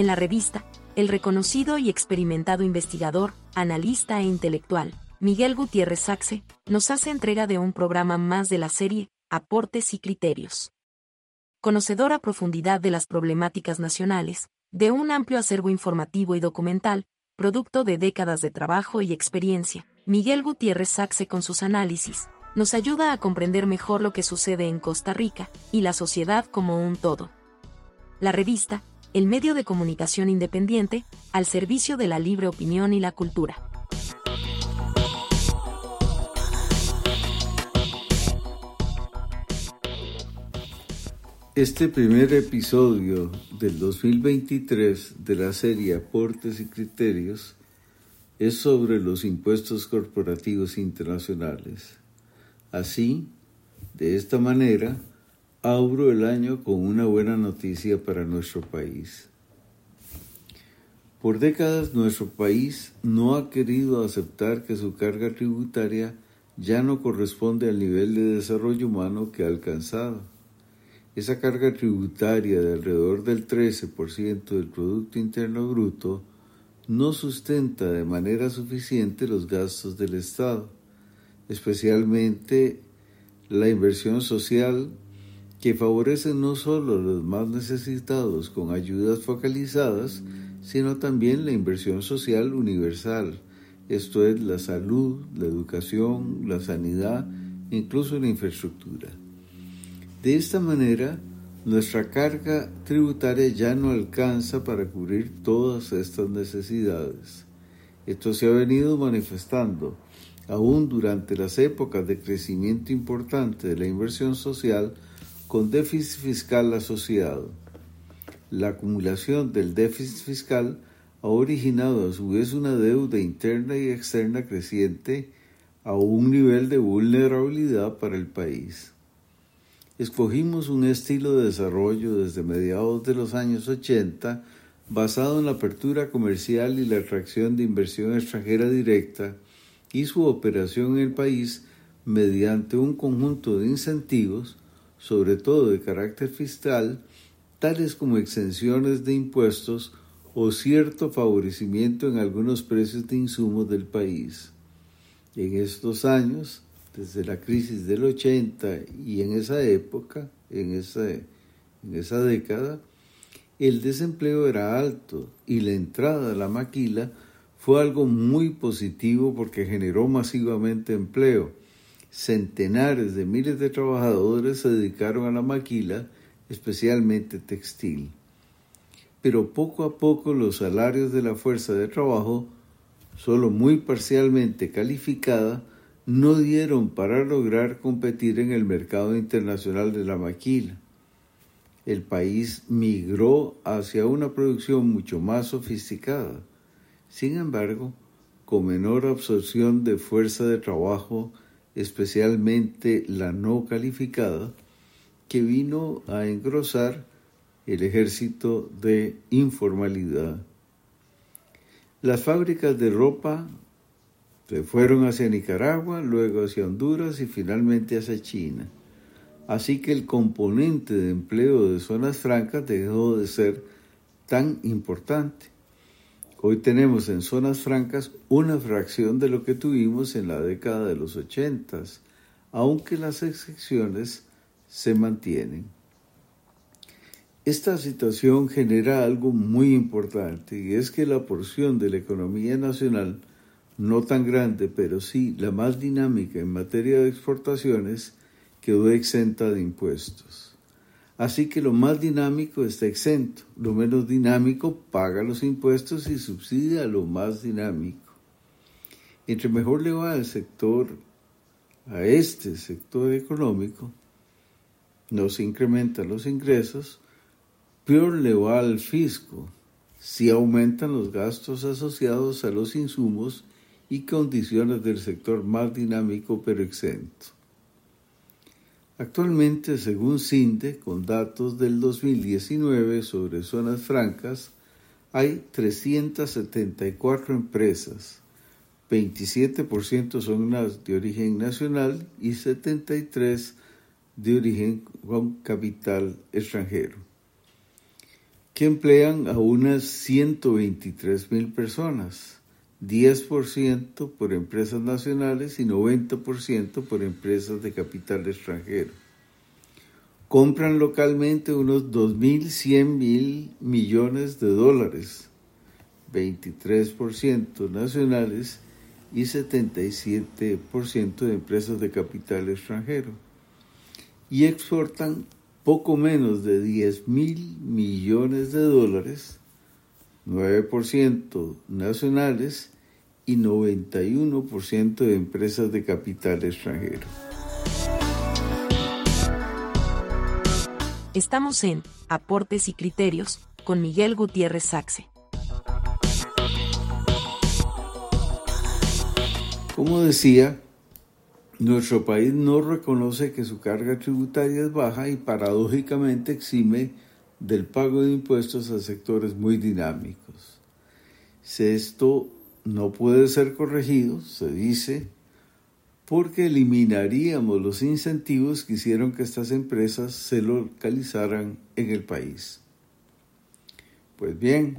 En la revista, el reconocido y experimentado investigador, analista e intelectual, Miguel Gutiérrez Saxe, nos hace entrega de un programa más de la serie Aportes y Criterios. Conocedor a profundidad de las problemáticas nacionales, de un amplio acervo informativo y documental, producto de décadas de trabajo y experiencia, Miguel Gutiérrez Saxe con sus análisis, nos ayuda a comprender mejor lo que sucede en Costa Rica y la sociedad como un todo. La revista, el medio de comunicación independiente, al servicio de la libre opinión y la cultura. Este primer episodio del 2023 de la serie Aportes y Criterios es sobre los impuestos corporativos internacionales. Así, de esta manera, abro el año con una buena noticia para nuestro país. Por décadas nuestro país no ha querido aceptar que su carga tributaria ya no corresponde al nivel de desarrollo humano que ha alcanzado esa carga tributaria de alrededor del 13% del Producto Interno Bruto no sustenta de manera suficiente los gastos del Estado, especialmente la inversión social que favorece no solo a los más necesitados con ayudas focalizadas, sino también la inversión social universal, esto es la salud, la educación, la sanidad, incluso la infraestructura. De esta manera, nuestra carga tributaria ya no alcanza para cubrir todas estas necesidades. Esto se ha venido manifestando aún durante las épocas de crecimiento importante de la inversión social con déficit fiscal asociado. La acumulación del déficit fiscal ha originado a su vez una deuda interna y externa creciente a un nivel de vulnerabilidad para el país. Escogimos un estilo de desarrollo desde mediados de los años 80 basado en la apertura comercial y la atracción de inversión extranjera directa y su operación en el país mediante un conjunto de incentivos, sobre todo de carácter fiscal, tales como exenciones de impuestos o cierto favorecimiento en algunos precios de insumos del país. En estos años, desde la crisis del 80 y en esa época, en esa, en esa década, el desempleo era alto y la entrada a la maquila fue algo muy positivo porque generó masivamente empleo. Centenares de miles de trabajadores se dedicaron a la maquila, especialmente textil. Pero poco a poco los salarios de la fuerza de trabajo, solo muy parcialmente calificada, no dieron para lograr competir en el mercado internacional de la maquila. El país migró hacia una producción mucho más sofisticada. Sin embargo, con menor absorción de fuerza de trabajo, especialmente la no calificada, que vino a engrosar el ejército de informalidad. Las fábricas de ropa se fueron hacia Nicaragua, luego hacia Honduras y finalmente hacia China. Así que el componente de empleo de zonas francas dejó de ser tan importante. Hoy tenemos en zonas francas una fracción de lo que tuvimos en la década de los ochentas, aunque las excepciones se mantienen. Esta situación genera algo muy importante y es que la porción de la economía nacional no tan grande, pero sí la más dinámica en materia de exportaciones, quedó exenta de impuestos. Así que lo más dinámico está exento, lo menos dinámico paga los impuestos y subsidia lo más dinámico. Entre mejor le va al sector, a este sector económico, no se incrementan los ingresos, peor le va al fisco, si aumentan los gastos asociados a los insumos y condiciones del sector más dinámico pero exento. Actualmente, según CINDE, con datos del 2019 sobre zonas francas, hay 374 empresas, 27% son de origen nacional y 73 de origen con capital extranjero. que emplean a unas 123 mil personas, 10% por empresas nacionales y 90% por empresas de capital extranjero. Compran localmente unos 2.100 mil millones de dólares, 23% nacionales y 77% de empresas de capital extranjero. Y exportan poco menos de 10 mil millones de dólares, 9% nacionales y 91% de empresas de capital extranjero. Estamos en Aportes y Criterios con Miguel Gutiérrez Saxe. Como decía, nuestro país no reconoce que su carga tributaria es baja y paradójicamente exime del pago de impuestos a sectores muy dinámicos. Si esto no puede ser corregido, se dice, porque eliminaríamos los incentivos que hicieron que estas empresas se localizaran en el país. Pues bien,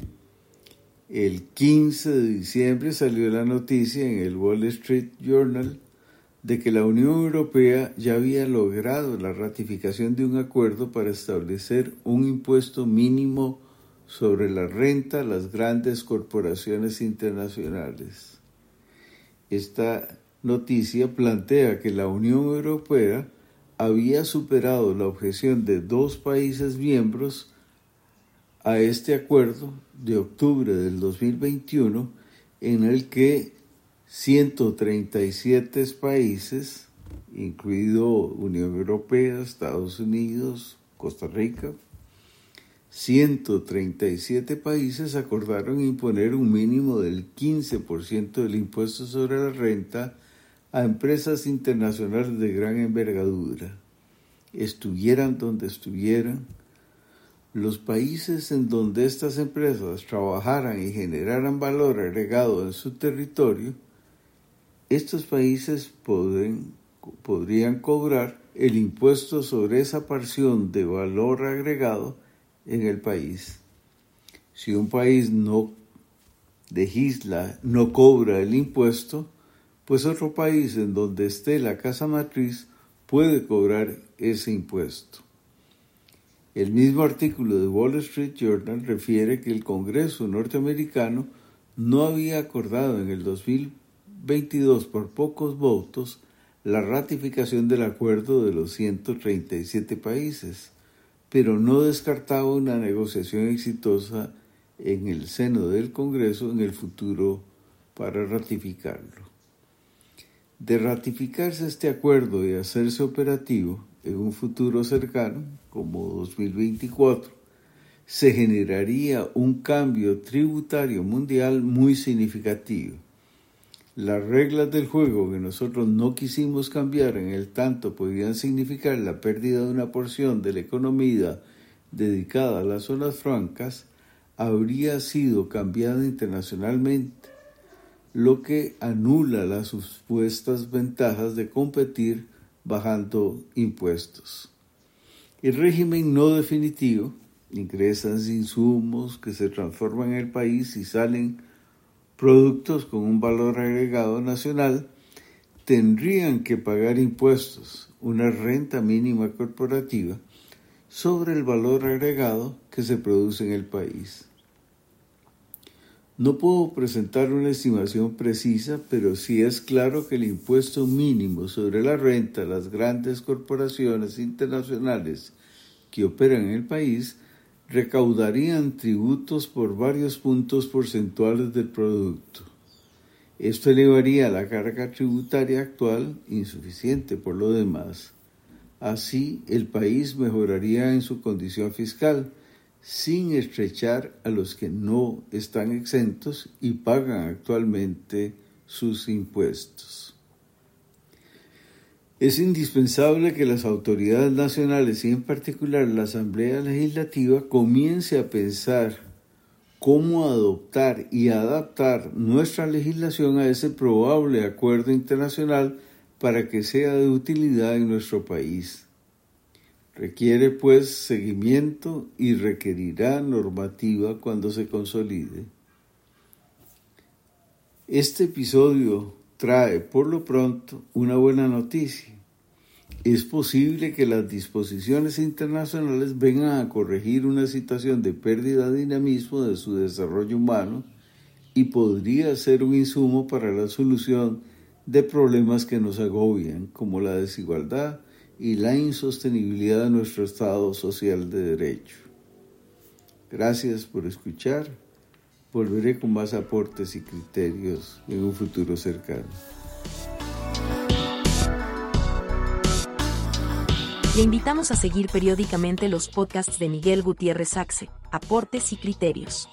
el 15 de diciembre salió la noticia en el Wall Street Journal de que la Unión Europea ya había logrado la ratificación de un acuerdo para establecer un impuesto mínimo sobre la renta a las grandes corporaciones internacionales. Esta noticia plantea que la Unión Europea había superado la objeción de dos países miembros a este acuerdo de octubre del 2021 en el que 137 países, incluido Unión Europea, Estados Unidos, Costa Rica, 137 países acordaron imponer un mínimo del 15% del impuesto sobre la renta a empresas internacionales de gran envergadura, estuvieran donde estuvieran, los países en donde estas empresas trabajaran y generaran valor agregado en su territorio, estos países podrían cobrar el impuesto sobre esa porción de valor agregado en el país. Si un país no legisla, no cobra el impuesto, pues otro país en donde esté la casa matriz puede cobrar ese impuesto. El mismo artículo de Wall Street Journal refiere que el Congreso norteamericano no había acordado en el 2022 por pocos votos la ratificación del acuerdo de los 137 países, pero no descartaba una negociación exitosa en el seno del Congreso en el futuro para ratificarlo. De ratificarse este acuerdo y hacerse operativo, en un futuro cercano, como 2024, se generaría un cambio tributario mundial muy significativo. Las reglas del juego que nosotros no quisimos cambiar en el tanto podían significar la pérdida de una porción de la economía dedicada a las zonas francas, habría sido cambiada internacionalmente, lo que anula las supuestas ventajas de competir bajando impuestos. El régimen no definitivo, ingresan insumos que se transforman en el país y salen productos con un valor agregado nacional, tendrían que pagar impuestos, una renta mínima corporativa, sobre el valor agregado que se produce en el país. No puedo presentar una estimación precisa, pero sí es claro que el impuesto mínimo sobre la renta a las grandes corporaciones internacionales que operan en el país recaudarían tributos por varios puntos porcentuales del producto. Esto elevaría la carga tributaria actual, insuficiente por lo demás. Así, el país mejoraría en su condición fiscal, sin estrechar a los que no están exentos y pagan actualmente sus impuestos. Es indispensable que las autoridades nacionales y en particular la Asamblea Legislativa comience a pensar cómo adoptar y adaptar nuestra legislación a ese probable acuerdo internacional para que sea de utilidad en nuestro país. Requiere pues seguimiento y requerirá normativa cuando se consolide. Este episodio trae por lo pronto una buena noticia. Es posible que las disposiciones internacionales vengan a corregir una situación de pérdida de dinamismo de su desarrollo humano y podría ser un insumo para la solución de problemas que nos agobian, como la desigualdad y la insostenibilidad de nuestro Estado social de derecho. Gracias por escuchar. Volveré con más aportes y criterios en un futuro cercano. Le invitamos a seguir periódicamente los podcasts de Miguel Gutiérrez Saxe, Aportes y Criterios.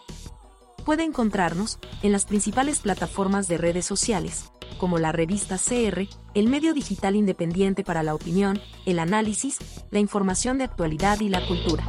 Puede encontrarnos en las principales plataformas de redes sociales, como la revista CR, el medio digital independiente para la opinión, el análisis, la información de actualidad y la cultura.